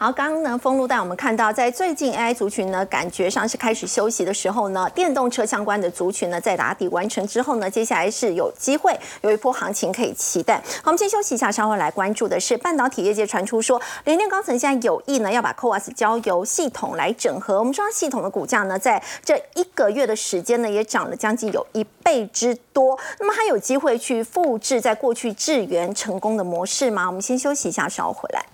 好，刚刚呢，封路带我们看到，在最近 AI 族群呢，感觉上是开始休息的时候呢，电动车相关的族群呢，在打底完成之后呢，接下来是有机会有一波行情可以期待。好，我们先休息一下，稍后来关注的是半导体业界传出说，联电高层现在有意呢，要把 c o a s 交由系统来整合。我们说系统的股价呢，在这一个月的时间呢，也涨了将近有一倍之多。那么，还有机会去复制在过去智源成功的模式吗？我们先休息一下，稍后回来。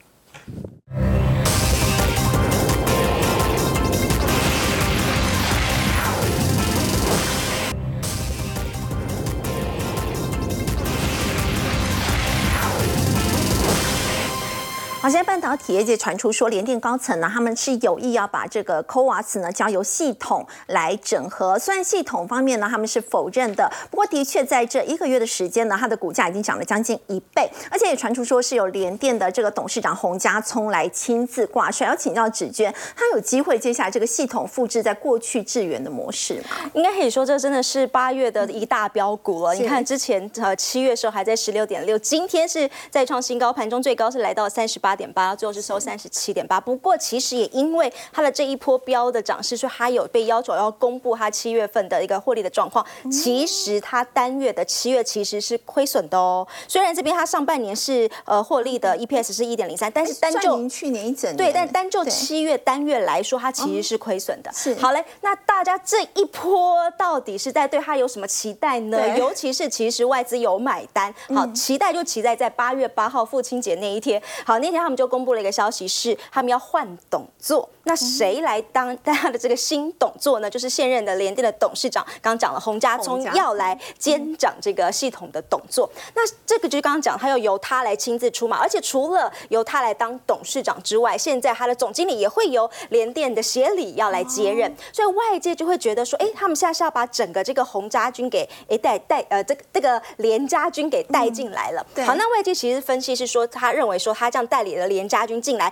好，现在半导体业界传出说，联电高层呢，他们是有意要把这个 CoWAS 呢交由系统来整合。虽然系统方面呢，他们是否认的，不过的确在这一个月的时间呢，它的股价已经涨了将近一倍，而且也传出说是有联电的这个董事长洪家聪来亲自挂帅。要请教芷娟，他有机会接下来这个系统复制在过去智源的模式吗？应该可以说，这真的是八月的一大标股了。你看之前呃七月的时候还在十六点六，今天是再创新高，盘中最高是来到三十八。点八，最后是收三十七点八。不过其实也因为它的这一波标的涨势，所以它有被要求要公布它七月份的一个获利的状况。其实它单月的七月其实是亏损的哦。虽然这边它上半年是呃获利的 EPS 是一点零三，但是单就去年一整对，但单就七月单月来说，它其实是亏损的。是好嘞，那大家这一波到底是在对它有什么期待呢？尤其是其实外资有买单，好期待就期待在八月八号父亲节那一天。好那天。他们就公布了一个消息，是他们要换董座。那谁来当 [laughs] 他的这个新董座呢？就是现任的联电的董事长，刚讲了洪家聪要来兼掌这个系统的董座。那这个就是刚刚讲，他要由他来亲自出马，而且除了由他来当董事长之外，现在他的总经理也会由联电的协理要来接任。所以外界就会觉得说，哎，他们现在是要把整个这个洪家军给哎带带呃这个这个连家军给带进来了。好，那外界其实分析是说，他认为说他这样带领。的连家军进来，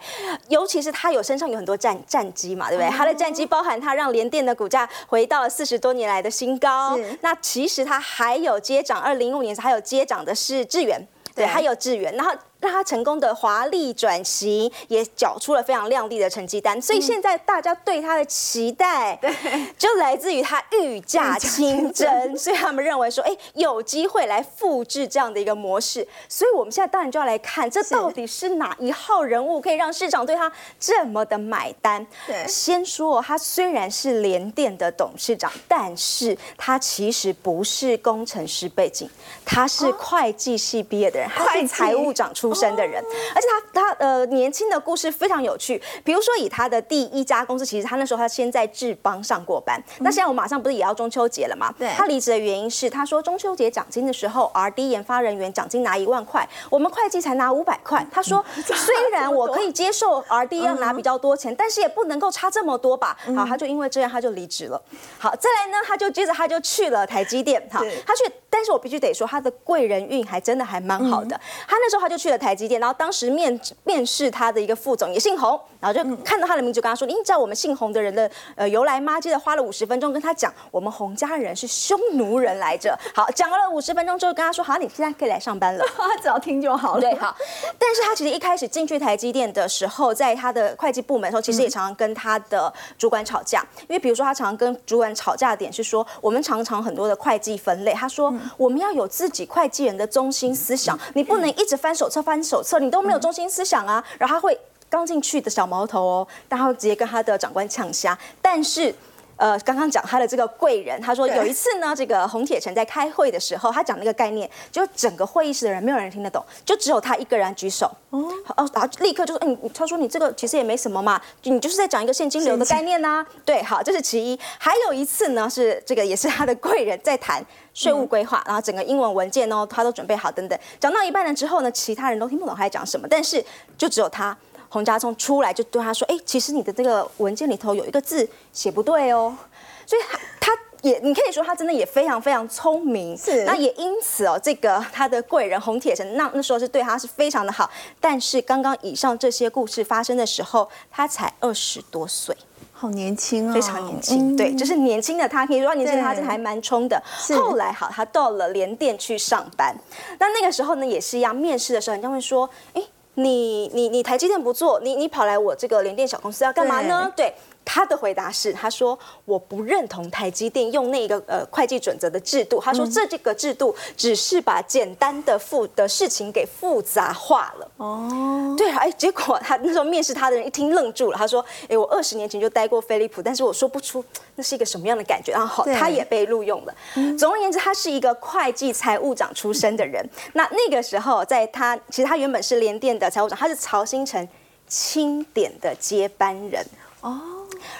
尤其是他有身上有很多战战机嘛，对不对？他的战机包含他让联电的股价回到了四十多年来的新高。那其实他还有接掌，二零一五年还有接掌的是智源，对，还有智源。然后让他成功的华丽转型，也缴出了非常亮丽的成绩单。所以现在大家对他的期待，对，就来自于他御驾亲征，所以他们认为说，哎，有机会来复制这样的一个模式。所以我们现在当然就要来看，这到底是哪一号人物可以让市场对他这么的买单？对，先说他虽然是联电的董事长，但是他其实不是工程师背景，他是会计系毕业的人，他是财务长出身的人，而且他他呃年轻的故事非常有趣。比如说以他的第一家公司，其实他那时候他先在志邦上过班。那现在我马上不是也要中秋节了嘛？对。他离职的原因是他说中秋节奖金的时候，R D 研发人员奖金拿一万块，我们会计才拿五百块。他说 [laughs] 虽然我可以接受 R D 要拿比较多钱，但是也不能够差这么多吧？好，他就因为这样他就离职了。好，再来呢，他就接着他就去了台积电。好，他去。但是我必须得说，他的贵人运还真的还蛮好的。他那时候他就去了台积电，然后当时面面试他的一个副总也姓洪，然后就看到他的名字，跟他说：“你知道我们姓洪的人的呃由来吗？”接着花了五十分钟跟他讲，我们洪家人是匈奴人来着。好，讲了五十分钟之后，跟他说：“好，你现在可以来上班了。”他只要听就好了。对，好。但是他其实一开始进去台积电的时候，在他的会计部门的时候，其实也常常跟他的主管吵架。因为比如说，他常常跟主管吵架的点是说，我们常常很多的会计分类，他说。我们要有自己会计人的中心思想，你不能一直翻手册翻手册，你都没有中心思想啊。然后他会刚进去的小毛头哦，然后直接跟他的长官呛虾。但是，呃，刚刚讲他的这个贵人，他说有一次呢，这个洪铁城在开会的时候，他讲那个概念，就整个会议室的人没有人听得懂，就只有他一个人举手。哦，哦，然后立刻就说，嗯，他说你这个其实也没什么嘛，你就是在讲一个现金流的概念呐。对，好，这是其一。还有一次呢，是这个也是他的贵人在谈。税务规划，然后整个英文文件哦，他都准备好等等。讲到一半了之后呢，其他人都听不懂他在讲什么，但是就只有他洪家聪出来就对他说：“哎，其实你的这个文件里头有一个字写不对哦。”所以他他也你可以说他真的也非常非常聪明。是。那也因此哦，这个他的贵人洪铁成那那时候是对他是非常的好。但是刚刚以上这些故事发生的时候，他才二十多岁。好年轻哦，非常年轻，对，就是年轻的他，可以说年轻的他真的还蛮冲的。后来好，他到了联电去上班，那那个时候呢也是一样，面试的时候人家会说，哎，你你你台积电不做，你你跑来我这个联电小公司要干嘛呢？对。他的回答是：“他说我不认同台积电用那个呃会计准则的制度。他说这这个制度只是把简单的复的事情给复杂化了。哦，对啊，哎，结果他那时候面试他的人一听愣住了。他说：哎，我二十年前就待过飞利浦，但是我说不出那是一个什么样的感觉。然后好，他也被录用了。总而言之，他是一个会计财务长出身的人。那那个时候，在他其实他原本是联电的财务长，他是曹新成钦点的接班人。哦。”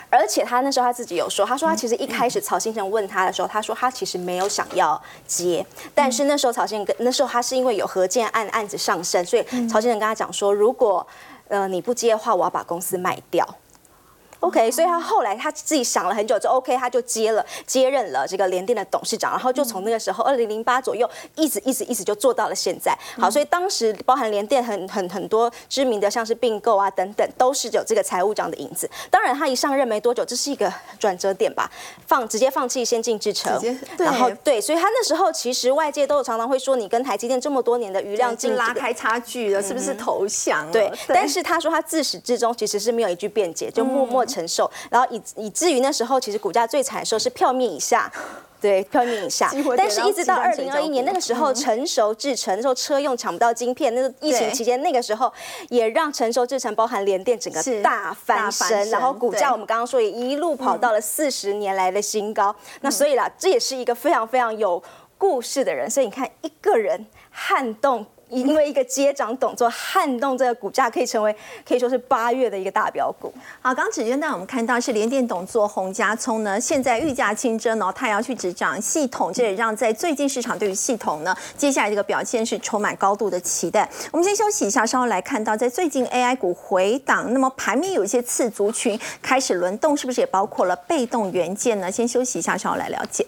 而且他那时候他自己有说，他说他其实一开始曹先生问他的时候，他说他其实没有想要接，但是那时候曹新跟那时候他是因为有何建案案子上升，所以曹先生跟他讲说，如果呃你不接的话，我要把公司卖掉。OK，所以他后来他自己想了很久，就 OK，他就接了接任了这个联电的董事长，然后就从那个时候二零零八左右，一直一直一直就做到了现在。好，所以当时包含联电很很很多知名的，像是并购啊等等，都是有这个财务长的影子。当然，他一上任没多久，这是一个转折点吧，放直接放弃先进制程，然后对，所以他那时候其实外界都有常常会说，你跟台积电这么多年的余量进拉开差距了，是不是投降？对，但是他说他自始至终其实是没有一句辩解，就默默。承受，然后以以至于那时候其实股价最惨的时候是票面以下，对，票面以下。但是一直到二零二一年那个时候，成熟制成那时候车用抢不到晶片，那个疫情期间那个时候也让成熟制成包含联电整个大翻身，然后股价我们刚刚说也一路跑到了四十年来的新高。那所以啦，这也是一个非常非常有故事的人。所以你看，一个人撼动。因为一个接掌动作撼动这个股价，可以成为可以说是八月的一个大标股。好，刚子娟带我们看到是联电董座洪家聪呢，现在御驾亲征哦，他要去执掌系统，这也让在最近市场对于系统呢，接下来这个表现是充满高度的期待。我们先休息一下，稍后来看到在最近 AI 股回档，那么盘面有一些次族群开始轮动，是不是也包括了被动元件呢？先休息一下，稍后来了解。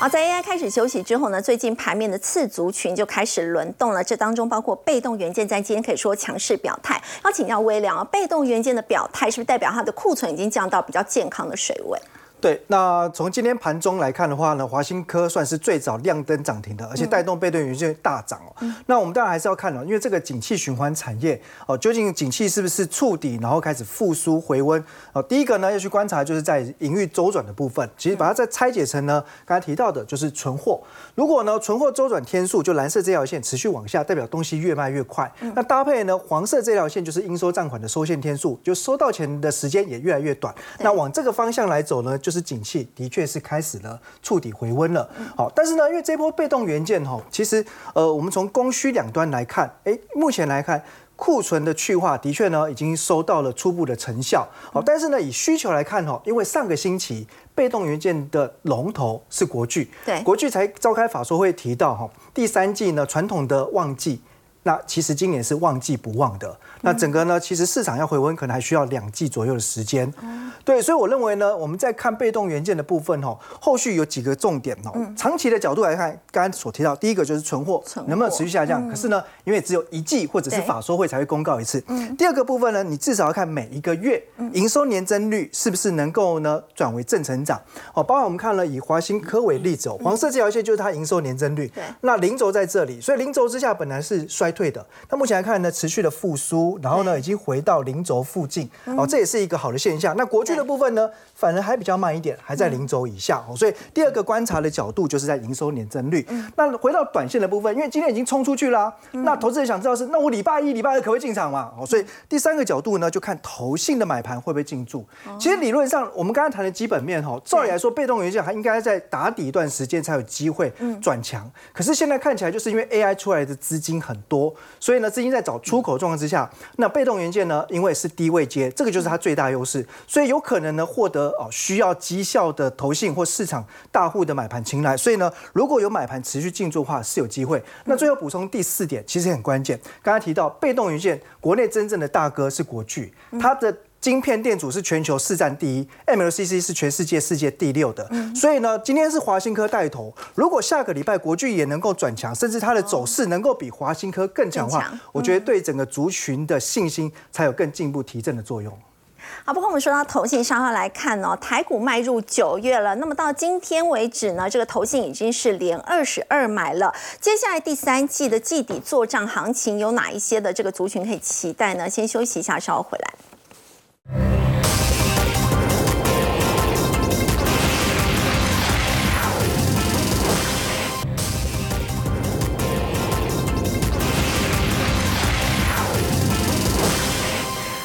好，在 AI 开始休息之后呢，最近盘面的次族群就开始轮动了。这当中包括被动元件，在今天可以说强势表态。要请教微良啊，被动元件的表态是不是代表它的库存已经降到比较健康的水位？对，那从今天盘中来看的话呢，华新科算是最早亮灯涨停的，而且带动被动元件大涨哦。那我们当然还是要看了，因为这个景气循环产业哦，究竟景气是不是触底，然后开始复苏回温哦？第一个呢要去观察，就是在营运周转的部分，其实把它再拆解成呢，刚才提到的就是存货。如果呢存货周转天数就蓝色这条线持续往下，代表东西越卖越快。那搭配呢黄色这条线就是应收账款的收现天数，就收到钱的时间也越来越短。那往这个方向来走呢？就是景气的确是开始了触底回温了，好，但是呢，因为这波被动元件哈，其实呃，我们从供需两端来看，哎，目前来看库存的去化的确呢已经收到了初步的成效，好，但是呢，以需求来看哈，因为上个星期被动元件的龙头是国巨，对，国巨才召开法说会提到哈，第三季呢传统的旺季，那其实今年是旺季不旺的。那整个呢，其实市场要回温，可能还需要两季左右的时间。对，所以我认为呢，我们在看被动元件的部分哦，后续有几个重点哦。长期的角度来看，刚刚所提到，第一个就是存货能不能持续下降。可是呢，因为只有一季或者是法说会才会公告一次。第二个部分呢，你至少要看每一个月营收年增率是不是能够呢转为正成长。哦，包括我们看了以华兴科为例子哦，黄色这条线就是它营收年增率。那零轴在这里，所以零轴之下本来是衰退的，那目前来看呢，持续的复苏，然后呢，已经回到零轴附近。哦，这也是一个好的现象。那国巨的部分呢？反而还比较慢一点，还在零轴以下哦。所以第二个观察的角度就是在营收年增率。那回到短线的部分，因为今天已经冲出去了，那投资人想知道是那我礼拜一、礼拜二可不可以进场嘛？哦，所以第三个角度呢，就看投信的买盘会不会进驻。其实理论上，我们刚刚谈的基本面哈，照理来说，被动元件还应该在打底一段时间才有机会转强。可是现在看起来，就是因为 AI 出来的资金很多，所以呢，资金在找出口状况之下，那被动元件呢，因为是低位接，这个就是它最大优势，所以有可能呢获得。哦，需要绩效的投信或市场大户的买盘青睐，所以呢，如果有买盘持续进驻的话，是有机会。那最后补充第四点，其实很关键。刚才提到被动元件，国内真正的大哥是国巨，它的晶片电阻是全球市占第一，MLCC 是全世界世界第六的。所以呢，今天是华新科带头，如果下个礼拜国巨也能够转强，甚至它的走势能够比华新科更强化，我觉得对整个族群的信心才有更进一步提振的作用。好，不过我们说到投信上号来看呢，台股迈入九月了，那么到今天为止呢，这个投信已经是连二十二买了。接下来第三季的季底做账行情有哪一些的这个族群可以期待呢？先休息一下，稍后回来。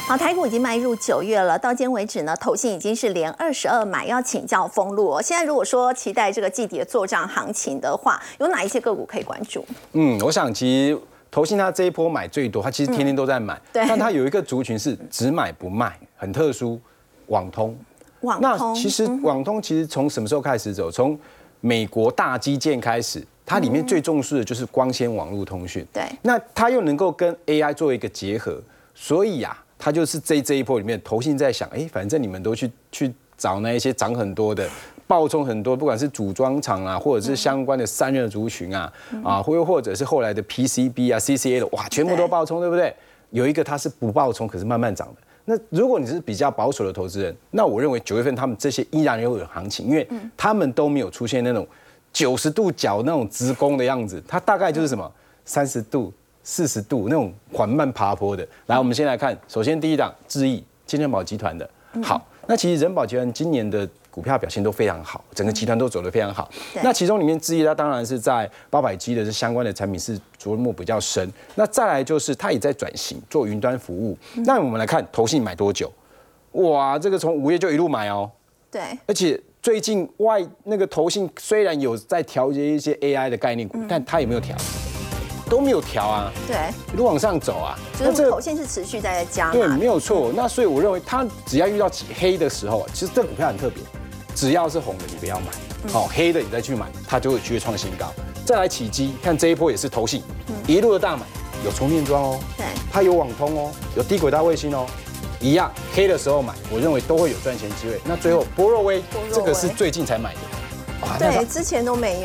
好，台股已经迈入九月了，到今为止呢，投信已经是连二十二买。要请教封路，现在如果说期待这个季底的做账行情的话，有哪一些个股可以关注？嗯，我想其实投信它这一波买最多，它其实天天都在买，但它有一个族群是只买不卖，很特殊，网通。网通。那其实网通其实从什么时候开始走？从美国大基建开始，它里面最重视的就是光纤网络通讯。对。那它又能够跟 AI 做一个结合，所以呀。它就是这这一波里面，投信在想，哎，反正你们都去去找那一些涨很多的、爆冲很多，不管是组装厂啊，或者是相关的散热族群啊，啊，或又或者是后来的 PCB 啊、CCA 的，哇，全部都爆冲，对不对？有一个它是不爆冲，可是慢慢涨的。那如果你是比较保守的投资人，那我认为九月份他们这些依然有有行情，因为他们都没有出现那种九十度角那种直攻的样子，它大概就是什么三十度。四十度那种缓慢爬坡的，来，我们先来看，首先第一档智毅，金人宝集团的，好，那其实人保集团今年的股票表现都非常好，整个集团都走得非常好。那其中里面之一，它当然是在八百 G 的这相关的产品是琢磨比较深。那再来就是它也在转型做云端服务。那我们来看投信买多久？哇，这个从五月就一路买哦。对。而且最近外那个投信虽然有在调节一些 AI 的概念股，但它有没有调？都没有调啊，对，一路往上走啊，就是这个头线是持续在加，对，没有错。那所以我认为，它只要遇到起黑的时候，其实这股票很特别，只要是红的你不要买，好，黑的你再去买，它就会继续创新高。再来起基，看这一波也是投信，一路的大买，有充电桩哦，对，它有网通哦，有低轨道卫星哦，一样黑的时候买，我认为都会有赚钱机会。那最后波若威，这个是最近才买的。对，之前都没有。